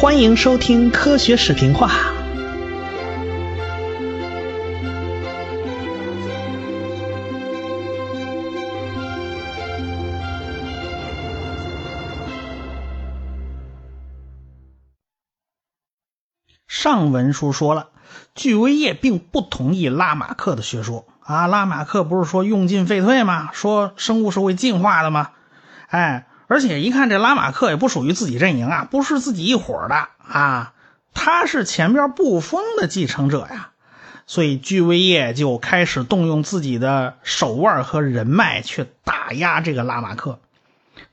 欢迎收听科学视频话。上文书说了，巨维叶并不同意拉马克的学说啊。拉马克不是说用进废退吗？说生物是会进化的吗？哎。而且一看这拉马克也不属于自己阵营啊，不是自己一伙的啊，他是前边布封的继承者呀，所以居维叶就开始动用自己的手腕和人脉去打压这个拉马克。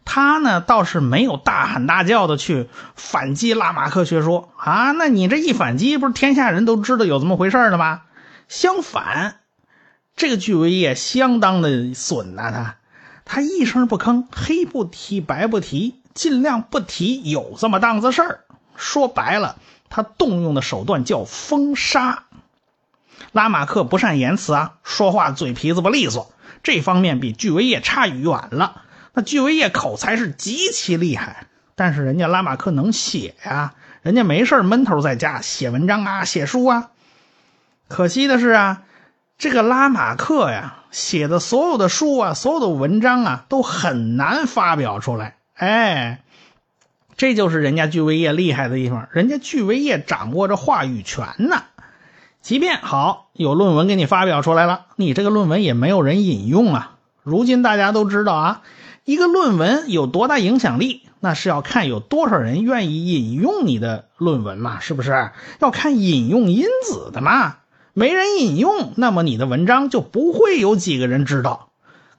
他呢倒是没有大喊大叫的去反击拉马克学说啊，那你这一反击，不是天下人都知道有这么回事了吗？相反，这个居维叶相当的损呐，他。他一声不吭，黑不提白不提，尽量不提有这么档子事儿。说白了，他动用的手段叫封杀。拉马克不善言辞啊，说话嘴皮子不利索，这方面比巨维叶差远了。那巨维叶口才是极其厉害，但是人家拉马克能写呀，人家没事闷头在家写文章啊，写书啊。可惜的是啊。这个拉马克呀，写的所有的书啊，所有的文章啊，都很难发表出来。哎，这就是人家巨维叶厉害的地方，人家巨维叶掌握着话语权呢。即便好有论文给你发表出来了，你这个论文也没有人引用啊。如今大家都知道啊，一个论文有多大影响力，那是要看有多少人愿意引用你的论文嘛，是不是？要看引用因子的嘛。没人引用，那么你的文章就不会有几个人知道。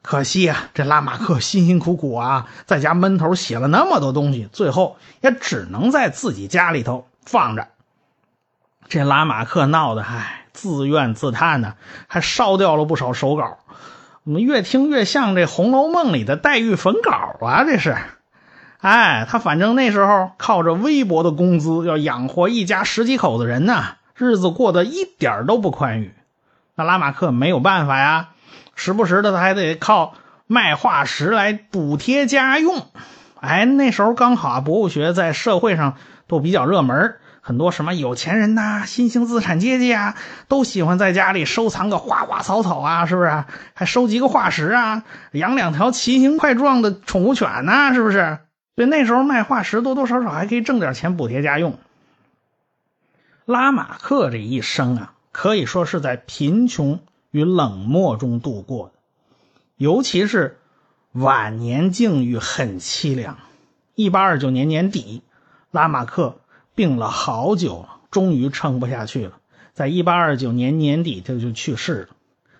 可惜啊，这拉马克辛辛苦苦啊，在家闷头写了那么多东西，最后也只能在自己家里头放着。这拉马克闹的，唉，自怨自叹呢，还烧掉了不少手稿。我们越听越像这《红楼梦》里的黛玉焚稿啊，这是。哎，他反正那时候靠着微薄的工资，要养活一家十几口子人呢。日子过得一点都不宽裕，那拉马克没有办法呀，时不时的他还得靠卖化石来补贴家用。哎，那时候刚好啊，博物学在社会上都比较热门，很多什么有钱人呐、新兴资产阶级啊，都喜欢在家里收藏个花花草草啊，是不是？还收集个化石啊，养两条奇形怪状的宠物犬呐，是不是？所以那时候卖化石多多少少还可以挣点钱补贴家用。拉马克这一生啊，可以说是在贫穷与冷漠中度过的，尤其是晚年境遇很凄凉。一八二九年年底，拉马克病了好久，终于撑不下去了，在一八二九年年底他就去世了。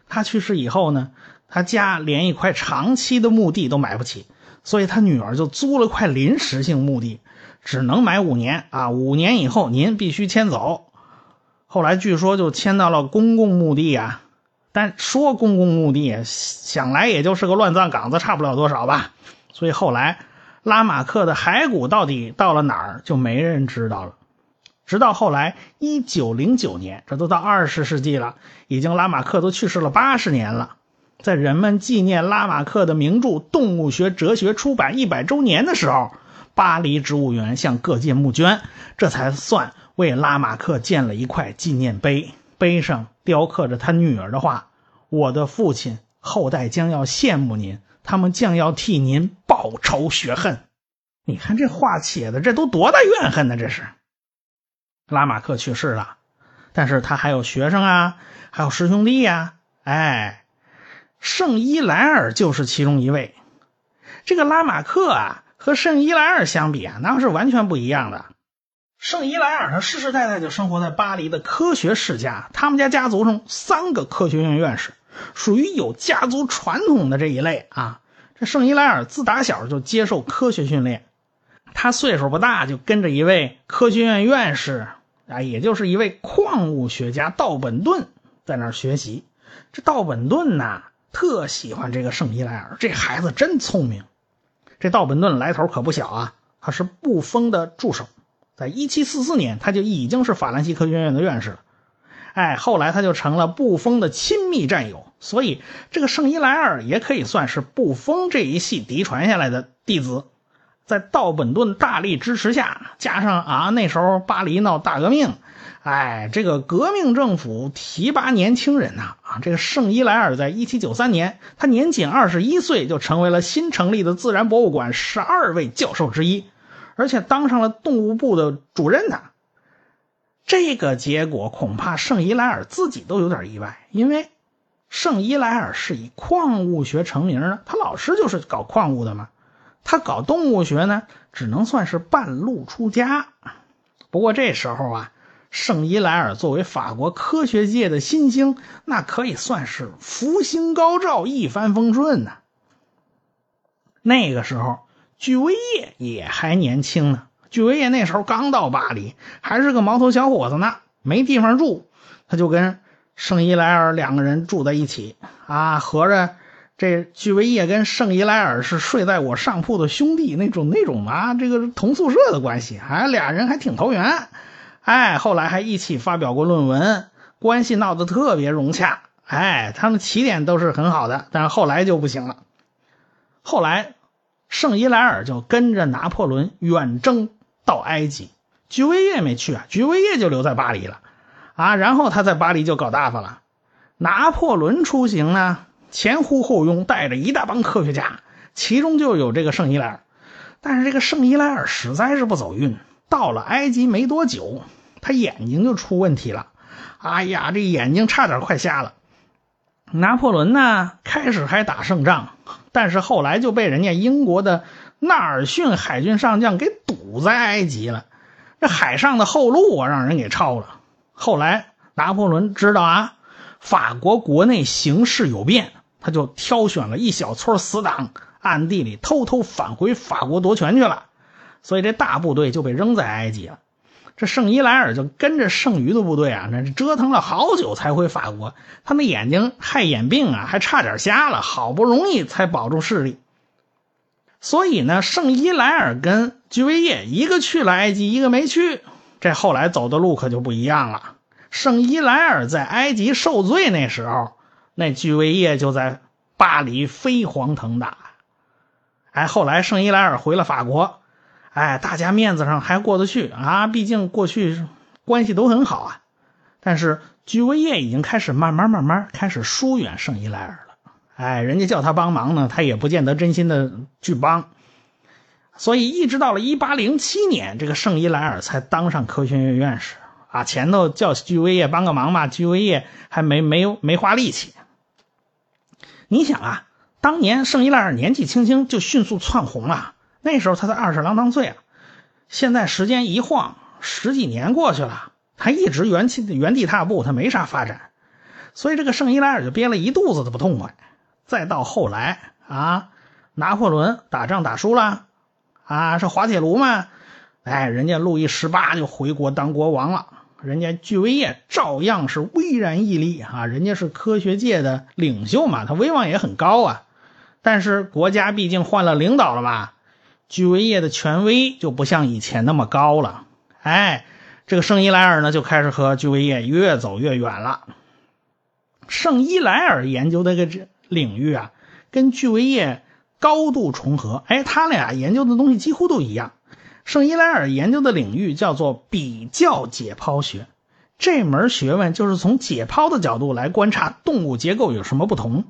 他去世以后呢，他家连一块长期的墓地都买不起，所以他女儿就租了块临时性墓地。只能买五年啊！五年以后您必须迁走。后来据说就迁到了公共墓地啊，但说公共墓地，想来也就是个乱葬岗子，差不了多少吧。所以后来拉马克的骸骨到底到了哪儿，就没人知道了。直到后来一九零九年，这都到二十世纪了，已经拉马克都去世了八十年了，在人们纪念拉马克的名著《动物学哲学》出版一百周年的时候。巴黎植物园向各界募捐，这才算为拉马克建了一块纪念碑，碑上雕刻着他女儿的话：“我的父亲，后代将要羡慕您，他们将要替您报仇雪恨。”你看这话写的，这都多大怨恨呢？这是拉马克去世了，但是他还有学生啊，还有师兄弟呀。哎，圣伊莱尔就是其中一位。这个拉马克啊。和圣伊莱尔相比啊，那是完全不一样的。圣伊莱尔他世世代代就生活在巴黎的科学世家，他们家家族中三个科学院院士，属于有家族传统的这一类啊。这圣伊莱尔自打小就接受科学训练，他岁数不大就跟着一位科学院院士啊，也就是一位矿物学家道本顿在那儿学习。这道本顿呐，特喜欢这个圣伊莱尔，这孩子真聪明。这道本顿来头可不小啊，他是布风的助手，在1744年他就已经是法兰西科学院的院士了。哎，后来他就成了布风的亲密战友，所以这个圣伊莱尔也可以算是布风这一系嫡传下来的弟子。在道本顿大力支持下，加上啊那时候巴黎闹大革命，哎，这个革命政府提拔年轻人呐啊，这个圣伊莱尔在一七九三年，他年仅二十一岁就成为了新成立的自然博物馆十二位教授之一，而且当上了动物部的主任呢。这个结果恐怕圣伊莱尔自己都有点意外，因为圣伊莱尔是以矿物学成名的，他老师就是搞矿物的嘛。他搞动物学呢，只能算是半路出家。不过这时候啊，圣伊莱尔作为法国科学界的新星，那可以算是福星高照、一帆风顺呢。那个时候，居维叶也还年轻呢。居维叶那时候刚到巴黎，还是个毛头小伙子呢，没地方住，他就跟圣伊莱尔两个人住在一起啊，合着。这居维叶跟圣伊莱尔是睡在我上铺的兄弟，那种那种啊，这个同宿舍的关系，哎，俩人还挺投缘，哎，后来还一起发表过论文，关系闹得特别融洽，哎，他们起点都是很好的，但是后来就不行了。后来，圣伊莱尔就跟着拿破仑远征到埃及，居维叶没去啊，居维叶就留在巴黎了，啊，然后他在巴黎就搞大发了。拿破仑出行呢？前呼后拥，带着一大帮科学家，其中就有这个圣伊莱尔。但是这个圣伊莱尔实在是不走运，到了埃及没多久，他眼睛就出问题了。哎呀，这眼睛差点快瞎了。拿破仑呢，开始还打胜仗，但是后来就被人家英国的纳尔逊海军上将给堵在埃及了。这海上的后路啊，让人给抄了。后来拿破仑知道啊，法国国内形势有变。他就挑选了一小撮死党，暗地里偷偷返回法国夺权去了，所以这大部队就被扔在埃及了。这圣伊莱尔就跟着剩余的部队啊，那折腾了好久才回法国。他那眼睛害眼病啊，还差点瞎了，好不容易才保住视力。所以呢，圣伊莱尔跟居维叶一个去了埃及，一个没去。这后来走的路可就不一样了。圣伊莱尔在埃及受罪那时候。那居维叶就在巴黎飞黄腾达，哎，后来圣伊莱尔回了法国，哎，大家面子上还过得去啊，毕竟过去关系都很好啊。但是居维叶已经开始慢慢慢慢开始疏远圣伊莱尔了，哎，人家叫他帮忙呢，他也不见得真心的去帮。所以一直到了1807年，这个圣伊莱尔才当上科学院院士啊。前头叫居维叶帮个忙吧，居维叶还没没没花力气。你想啊，当年圣伊莱尔年纪轻轻就迅速窜红了，那时候他才二十郎当岁啊。现在时间一晃，十几年过去了，他一直原地原地踏步，他没啥发展。所以这个圣伊莱尔就憋了一肚子的不痛快。再到后来啊，拿破仑打仗打输了，啊是滑铁卢嘛，哎，人家路易十八就回国当国王了。人家居维叶照样是巍然屹立啊，人家是科学界的领袖嘛，他威望也很高啊。但是国家毕竟换了领导了嘛，居维叶的权威就不像以前那么高了。哎，这个圣伊莱尔呢就开始和居维叶越走越远了。圣伊莱尔研究的这个领域啊，跟居维叶高度重合，哎，他俩研究的东西几乎都一样。圣伊莱尔研究的领域叫做比较解剖学，这门学问就是从解剖的角度来观察动物结构有什么不同。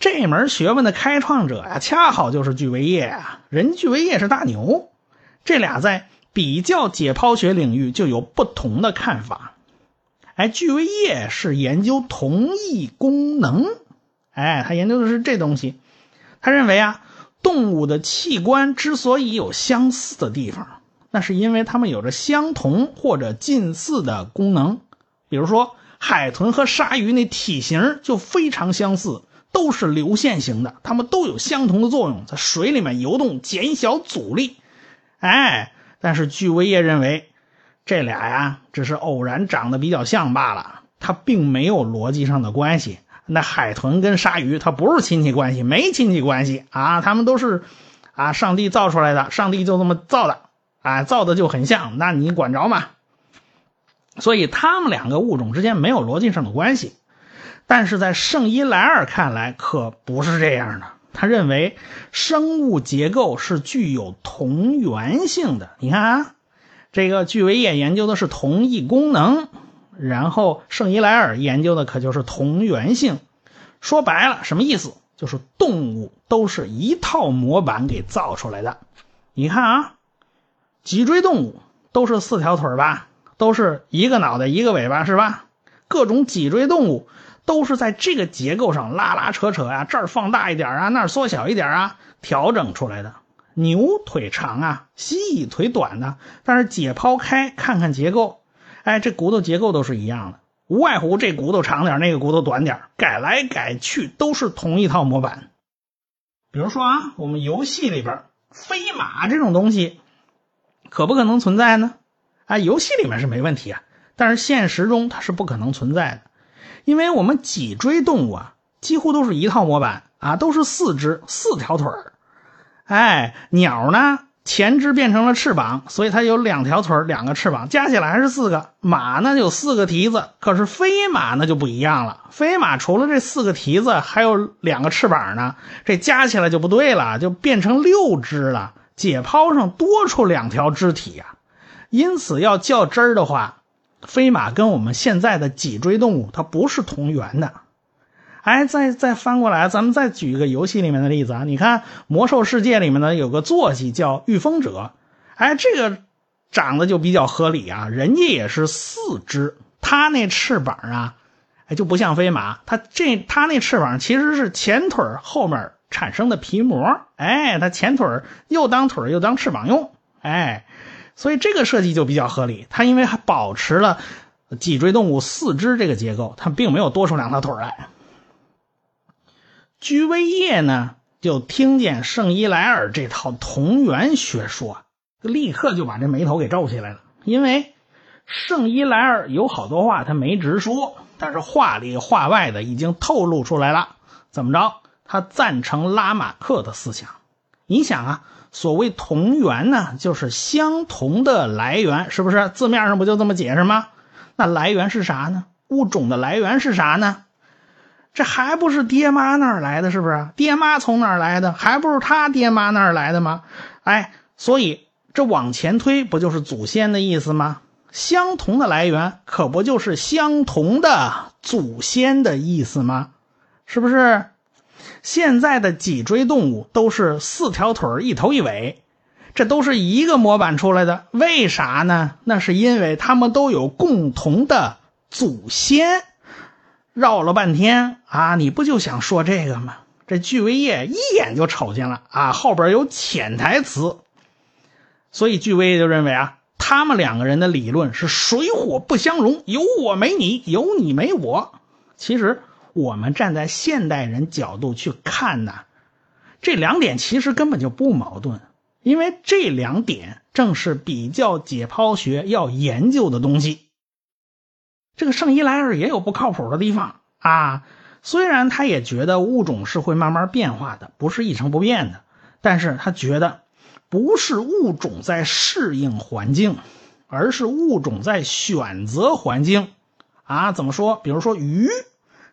这门学问的开创者呀，恰好就是巨维叶啊，人巨维叶是大牛，这俩在比较解剖学领域就有不同的看法。哎，巨维叶是研究同一功能，哎，他研究的是这东西，他认为啊。动物的器官之所以有相似的地方，那是因为它们有着相同或者近似的功能。比如说，海豚和鲨鱼那体型就非常相似，都是流线型的，它们都有相同的作用，在水里面游动，减小阻力。哎，但是据维叶认为，这俩呀只是偶然长得比较像罢了，它并没有逻辑上的关系。那海豚跟鲨鱼，它不是亲戚关系，没亲戚关系啊，他们都是啊，上帝造出来的，上帝就这么造的，啊，造的就很像，那你管着吗？所以他们两个物种之间没有逻辑上的关系，但是在圣伊莱尔看来可不是这样的他认为生物结构是具有同源性的。你看啊，这个巨维叶研究的是同一功能，然后圣伊莱尔研究的可就是同源性。说白了，什么意思？就是动物都是一套模板给造出来的。你看啊，脊椎动物都是四条腿吧，都是一个脑袋一个尾巴是吧？各种脊椎动物。都是在这个结构上拉拉扯扯啊，这儿放大一点啊，那儿缩小一点啊，调整出来的。牛腿长啊，蜥蜴腿短的，但是解剖开看看结构，哎，这骨头结构都是一样的，无外乎这骨头长点，那个骨头短点，改来改去都是同一套模板。比如说啊，我们游戏里边飞马这种东西，可不可能存在呢？啊，游戏里面是没问题啊，但是现实中它是不可能存在的。因为我们脊椎动物啊，几乎都是一套模板啊，都是四肢四条腿儿。哎，鸟呢，前肢变成了翅膀，所以它有两条腿两个翅膀，加起来还是四个。马呢有四个蹄子，可是飞马那就不一样了。飞马除了这四个蹄子，还有两个翅膀呢，这加起来就不对了，就变成六只了。解剖上多出两条肢体呀，因此要较真儿的话。飞马跟我们现在的脊椎动物，它不是同源的。哎，再再翻过来，咱们再举一个游戏里面的例子啊。你看《魔兽世界》里面呢有个坐骑叫御风者，哎，这个长得就比较合理啊。人家也是四肢，他那翅膀啊，哎就不像飞马，他这他那翅膀其实是前腿后面产生的皮膜，哎，他前腿又当腿又当翅膀用，哎。所以这个设计就比较合理，它因为还保持了脊椎动物四肢这个结构，它并没有多出两条腿来。居维叶呢，就听见圣伊莱尔这套同源学说，立刻就把这眉头给皱起来了。因为圣伊莱尔有好多话他没直说，但是话里话外的已经透露出来了。怎么着？他赞成拉马克的思想。你想啊。所谓同源呢，就是相同的来源，是不是？字面上不就这么解释吗？那来源是啥呢？物种的来源是啥呢？这还不是爹妈那儿来的，是不是？爹妈从哪儿来的？还不是他爹妈那儿来的吗？哎，所以这往前推，不就是祖先的意思吗？相同的来源，可不就是相同的祖先的意思吗？是不是？现在的脊椎动物都是四条腿一头一尾，这都是一个模板出来的。为啥呢？那是因为它们都有共同的祖先。绕了半天啊，你不就想说这个吗？这巨维叶一眼就瞅见了啊，后边有潜台词。所以巨维叶就认为啊，他们两个人的理论是水火不相容，有我没你，有你没我。其实。我们站在现代人角度去看呢，这两点其实根本就不矛盾，因为这两点正是比较解剖学要研究的东西。这个圣伊莱尔也有不靠谱的地方啊，虽然他也觉得物种是会慢慢变化的，不是一成不变的，但是他觉得不是物种在适应环境，而是物种在选择环境啊。怎么说？比如说鱼。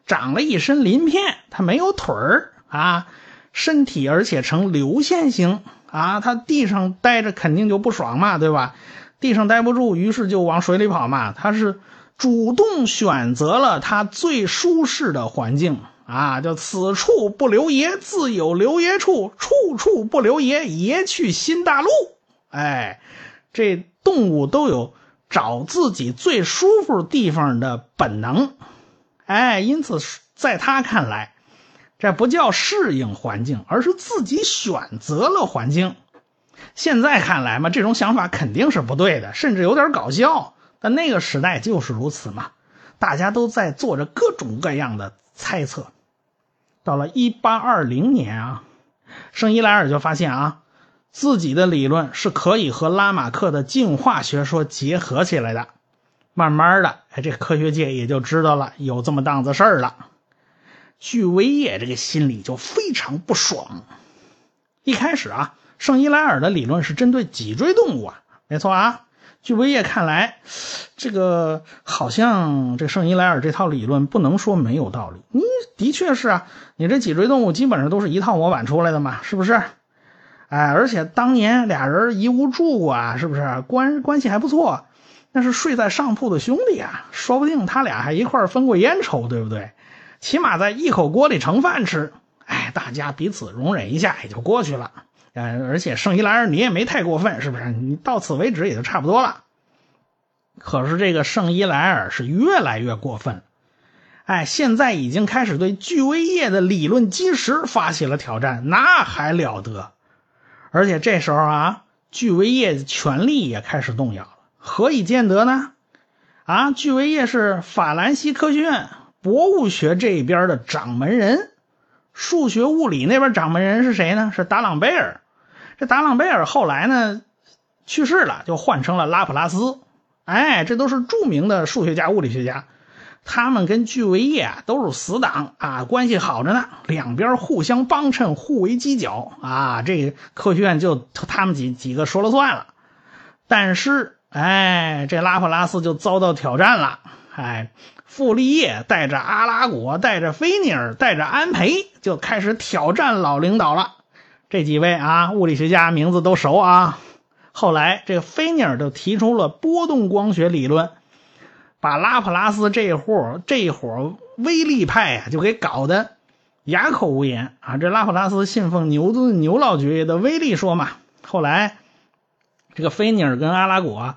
长了一身鳞片，它没有腿儿啊，身体而且呈流线型啊，它地上待着肯定就不爽嘛，对吧？地上待不住，于是就往水里跑嘛。它是主动选择了它最舒适的环境啊，叫此处不留爷，自有留爷处，处处不留爷，爷去新大陆。哎，这动物都有找自己最舒服地方的本能。哎，因此，在他看来，这不叫适应环境，而是自己选择了环境。现在看来嘛，这种想法肯定是不对的，甚至有点搞笑。但那个时代就是如此嘛，大家都在做着各种各样的猜测。到了一八二零年啊，圣伊莱尔就发现啊，自己的理论是可以和拉马克的进化学说结合起来的。慢慢的，哎，这科学界也就知道了有这么档子事儿了。巨维叶这个心里就非常不爽。一开始啊，圣伊莱尔的理论是针对脊椎动物啊，没错啊。据维叶看来，这个好像这圣伊莱尔这套理论不能说没有道理。你的确是啊，你这脊椎动物基本上都是一套模板出来的嘛，是不是？哎，而且当年俩人一屋住过啊，是不是关关系还不错？那是睡在上铺的兄弟啊，说不定他俩还一块分过烟抽，对不对？起码在一口锅里盛饭吃，哎，大家彼此容忍一下也就过去了。呃，而且圣伊莱尔你也没太过分，是不是？你到此为止也就差不多了。可是这个圣伊莱尔是越来越过分，哎，现在已经开始对巨威叶的理论基石发起了挑战，那还了得？而且这时候啊，巨威叶权力也开始动摇了。何以见得呢？啊，巨威叶是法兰西科学院博物学这边的掌门人，数学物理那边掌门人是谁呢？是达朗贝尔。这达朗贝尔后来呢去世了，就换成了拉普拉斯。哎，这都是著名的数学家、物理学家，他们跟巨维叶啊都是死党啊，关系好着呢，两边互相帮衬，互为犄角啊。这科学院就他们几几个说了算了。但是，哎，这拉普拉斯就遭到挑战了。哎，傅立叶带着阿拉果、带着菲尼尔、带着安培，就开始挑战老领导了。这几位啊，物理学家名字都熟啊。后来，这个菲涅尔就提出了波动光学理论，把拉普拉斯这伙这伙威力派呀，就给搞得哑口无言啊。这拉普拉斯信奉牛顿牛老爵爷的威力说嘛。后来，这个菲涅尔跟阿拉果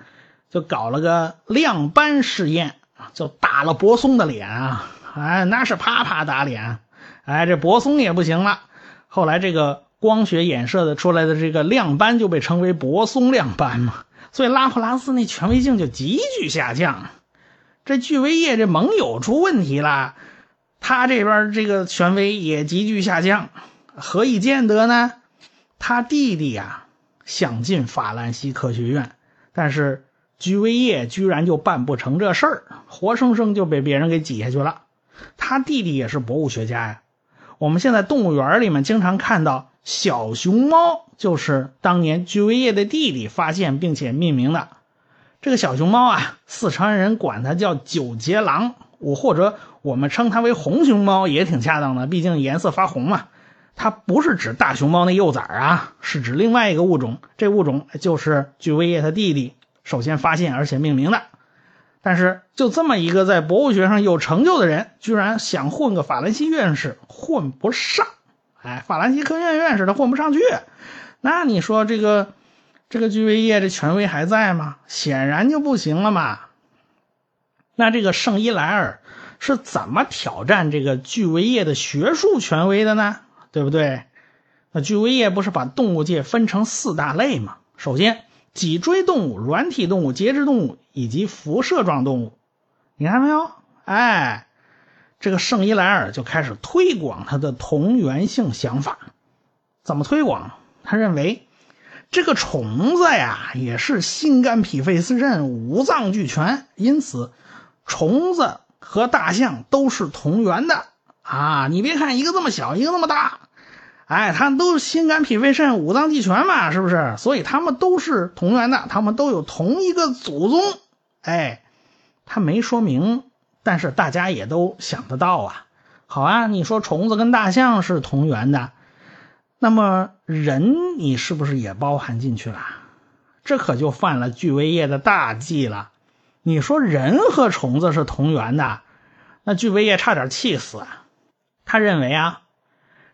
就搞了个亮斑试验啊，就打了泊松的脸啊，哎，那是啪啪打脸，哎，这泊松也不行了。后来这个。光学衍射的出来的这个亮斑就被称为泊松亮斑嘛，所以拉普拉斯那权威性就急剧下降。这巨维叶这盟友出问题了，他这边这个权威也急剧下降。何以见得呢？他弟弟呀想进法兰西科学院，但是居维叶居然就办不成这事儿，活生生就被别人给挤下去了。他弟弟也是博物学家呀，我们现在动物园里面经常看到。小熊猫就是当年居维叶的弟弟发现并且命名的。这个小熊猫啊，四川人管它叫九节狼，我或者我们称它为红熊猫也挺恰当的，毕竟颜色发红嘛。它不是指大熊猫那幼崽啊，是指另外一个物种。这物种就是居维叶他弟弟首先发现而且命名的。但是就这么一个在博物学上有成就的人，居然想混个法兰西院士，混不上。哎，法兰西科学院院士他混不上去，那你说这个这个居维叶这权威还在吗？显然就不行了嘛。那这个圣伊莱尔是怎么挑战这个居维叶的学术权威的呢？对不对？那居维叶不是把动物界分成四大类吗？首先，脊椎动物、软体动物、节肢动物以及辐射状动物，你看到没有？哎。这个圣伊莱尔就开始推广他的同源性想法，怎么推广？他认为这个虫子呀也是心肝脾肺肾五脏俱全，因此虫子和大象都是同源的啊！你别看一个这么小，一个那么大，哎，它都是心肝脾肺肾五脏俱全嘛，是不是？所以它们都是同源的，它们都有同一个祖宗。哎，他没说明。但是大家也都想得到啊，好啊，你说虫子跟大象是同源的，那么人你是不是也包含进去了？这可就犯了巨维叶的大忌了。你说人和虫子是同源的，那巨维叶差点气死啊。他认为啊，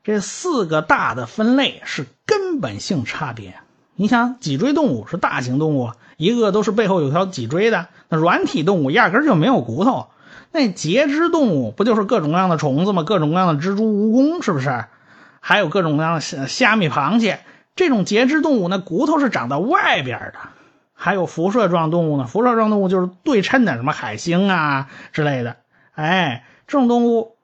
这四个大的分类是根本性差别。你想，脊椎动物是大型动物，一个都是背后有条脊椎的；那软体动物压根就没有骨头。那节肢动物不就是各种各样的虫子吗？各种各样的蜘蛛、蜈蚣，是不是？还有各种各样的虾虾米、螃蟹。这种节肢动物，那骨头是长在外边的。还有辐射状动物呢？辐射状动物就是对称的，什么海星啊之类的。哎，这种动物，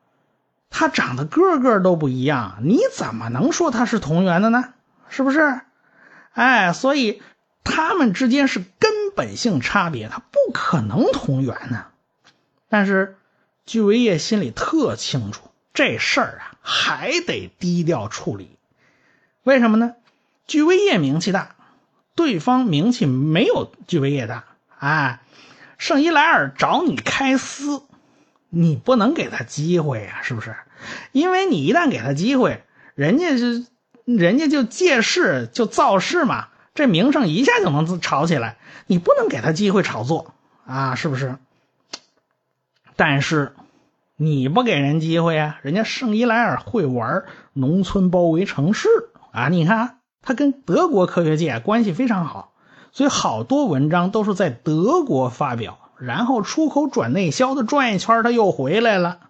它长得个个都不一样，你怎么能说它是同源的呢？是不是？哎，所以它们之间是根本性差别，它不可能同源呢。但是，居维叶心里特清楚，这事儿啊还得低调处理。为什么呢？居维叶名气大，对方名气没有居维叶大，啊，圣伊莱尔找你开撕，你不能给他机会呀，是不是？因为你一旦给他机会，人家是人家就借势就造势嘛，这名声一下就能炒起来。你不能给他机会炒作啊，是不是？但是你不给人机会啊，人家圣伊莱尔会玩农村包围城市啊，你看他跟德国科学界关系非常好，所以好多文章都是在德国发表，然后出口转内销的转一圈，他又回来了。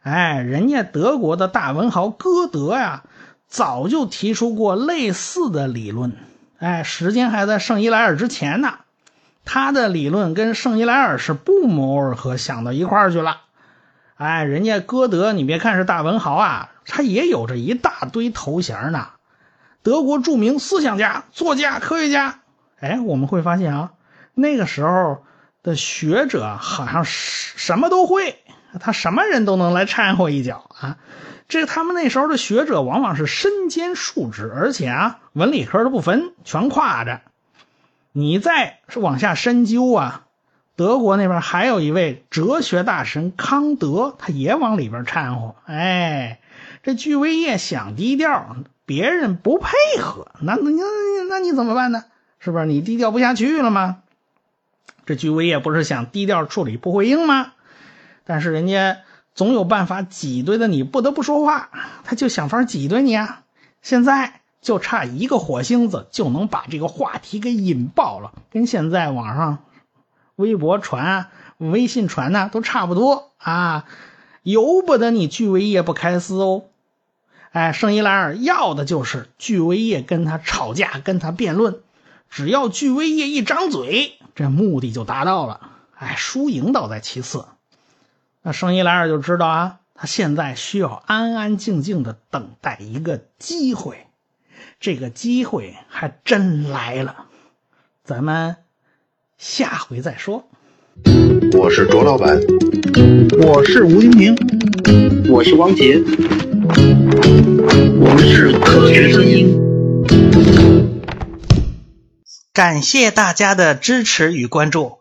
哎，人家德国的大文豪歌德呀，早就提出过类似的理论。哎，时间还在圣伊莱尔之前呢。他的理论跟圣伊莱尔是不谋而合，想到一块儿去了。哎，人家歌德，你别看是大文豪啊，他也有着一大堆头衔呢。德国著名思想家、作家、科学家。哎，我们会发现啊，那个时候的学者好像什么都会。他什么人都能来掺和一脚啊！这他们那时候的学者往往是身兼数职，而且啊文理科都不分，全挎着。你再是往下深究啊，德国那边还有一位哲学大神康德，他也往里边掺和。哎，这居维叶想低调，别人不配合，那那那那你怎么办呢？是不是你低调不下去了吗？这居维叶不是想低调处理不回应吗？但是人家总有办法挤兑的，你不得不说话，他就想法挤兑你啊！现在就差一个火星子，就能把这个话题给引爆了，跟现在网上微博传、微信传呢都差不多啊！由不得你巨维叶不开撕哦！哎，圣伊莱尔要的就是巨维叶跟他吵架、跟他辩论，只要巨维叶一张嘴，这目的就达到了。哎，输赢倒在其次。那圣伊莱尔就知道啊，他现在需要安安静静的等待一个机会，这个机会还真来了，咱们下回再说。我是卓老板，我是吴晶晶，我是王杰，我们是科学声音。感谢大家的支持与关注。